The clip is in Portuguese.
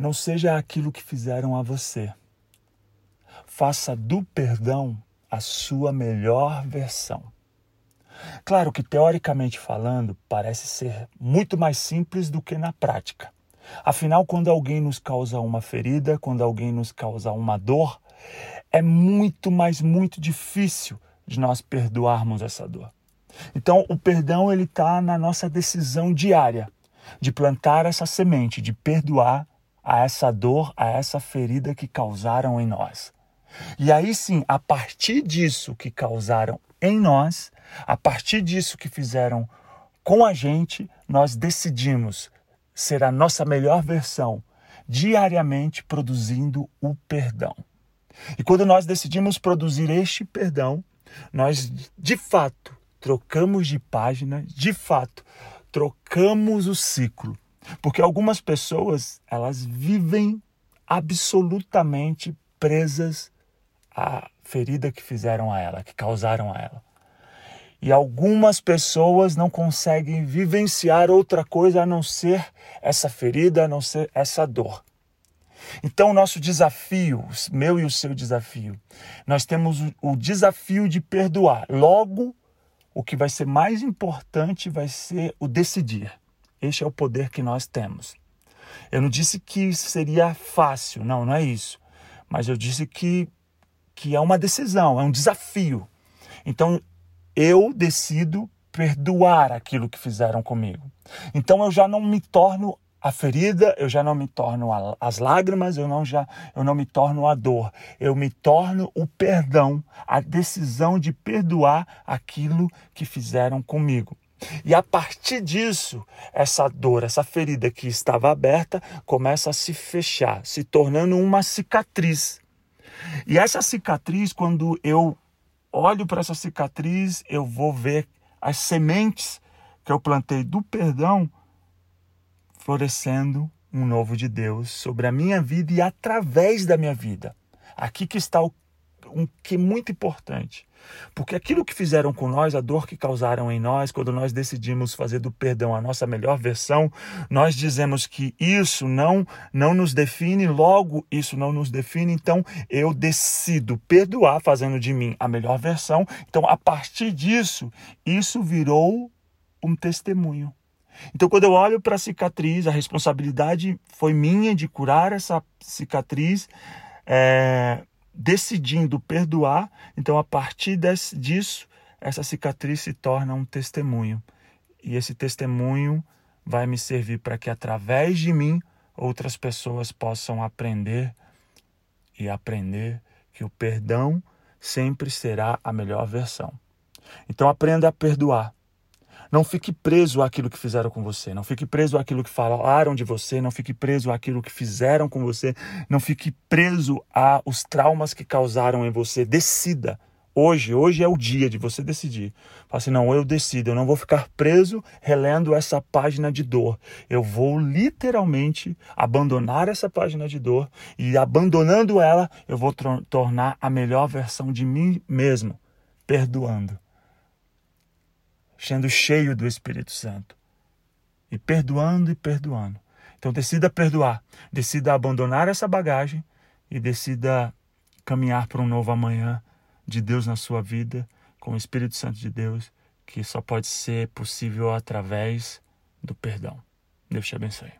Não seja aquilo que fizeram a você. Faça do perdão a sua melhor versão. Claro que, teoricamente falando, parece ser muito mais simples do que na prática. Afinal, quando alguém nos causa uma ferida, quando alguém nos causa uma dor, é muito, mas muito difícil de nós perdoarmos essa dor. Então, o perdão ele está na nossa decisão diária de plantar essa semente, de perdoar a essa dor, a essa ferida que causaram em nós. E aí sim, a partir disso que causaram em nós, a partir disso que fizeram com a gente, nós decidimos ser a nossa melhor versão, diariamente produzindo o perdão. E quando nós decidimos produzir este perdão, nós de fato trocamos de página, de fato trocamos o ciclo. Porque algumas pessoas, elas vivem absolutamente presas à ferida que fizeram a ela, que causaram a ela. E algumas pessoas não conseguem vivenciar outra coisa a não ser essa ferida, a não ser essa dor. Então, o nosso desafio, meu e o seu desafio, nós temos o desafio de perdoar. Logo, o que vai ser mais importante vai ser o decidir. Este é o poder que nós temos. Eu não disse que seria fácil, não, não é isso. Mas eu disse que, que é uma decisão, é um desafio. Então, eu decido perdoar aquilo que fizeram comigo. Então, eu já não me torno a ferida, eu já não me torno a, as lágrimas, eu não já eu não me torno a dor, eu me torno o perdão, a decisão de perdoar aquilo que fizeram comigo. E a partir disso, essa dor, essa ferida que estava aberta, começa a se fechar, se tornando uma cicatriz. E essa cicatriz, quando eu olho para essa cicatriz, eu vou ver as sementes que eu plantei do perdão florescendo um novo de Deus sobre a minha vida e através da minha vida. Aqui que está o um que é muito importante. Porque aquilo que fizeram com nós, a dor que causaram em nós, quando nós decidimos fazer do perdão a nossa melhor versão, nós dizemos que isso não não nos define, logo isso não nos define, então eu decido perdoar fazendo de mim a melhor versão. Então, a partir disso, isso virou um testemunho. Então, quando eu olho para a cicatriz, a responsabilidade foi minha de curar essa cicatriz, é, decidindo perdoar. Então, a partir desse, disso, essa cicatriz se torna um testemunho. E esse testemunho vai me servir para que, através de mim, outras pessoas possam aprender e aprender que o perdão sempre será a melhor versão. Então, aprenda a perdoar. Não fique preso àquilo que fizeram com você, não fique preso àquilo que falaram de você, não fique preso àquilo que fizeram com você, não fique preso aos traumas que causaram em você. Decida. Hoje, hoje é o dia de você decidir. Fala assim, não, eu decido, eu não vou ficar preso relendo essa página de dor. Eu vou literalmente abandonar essa página de dor e abandonando ela, eu vou tornar a melhor versão de mim mesmo, perdoando sendo cheio do Espírito Santo. E perdoando e perdoando. Então decida perdoar, decida abandonar essa bagagem e decida caminhar para um novo amanhã de Deus na sua vida, com o Espírito Santo de Deus, que só pode ser possível através do perdão. Deus te abençoe.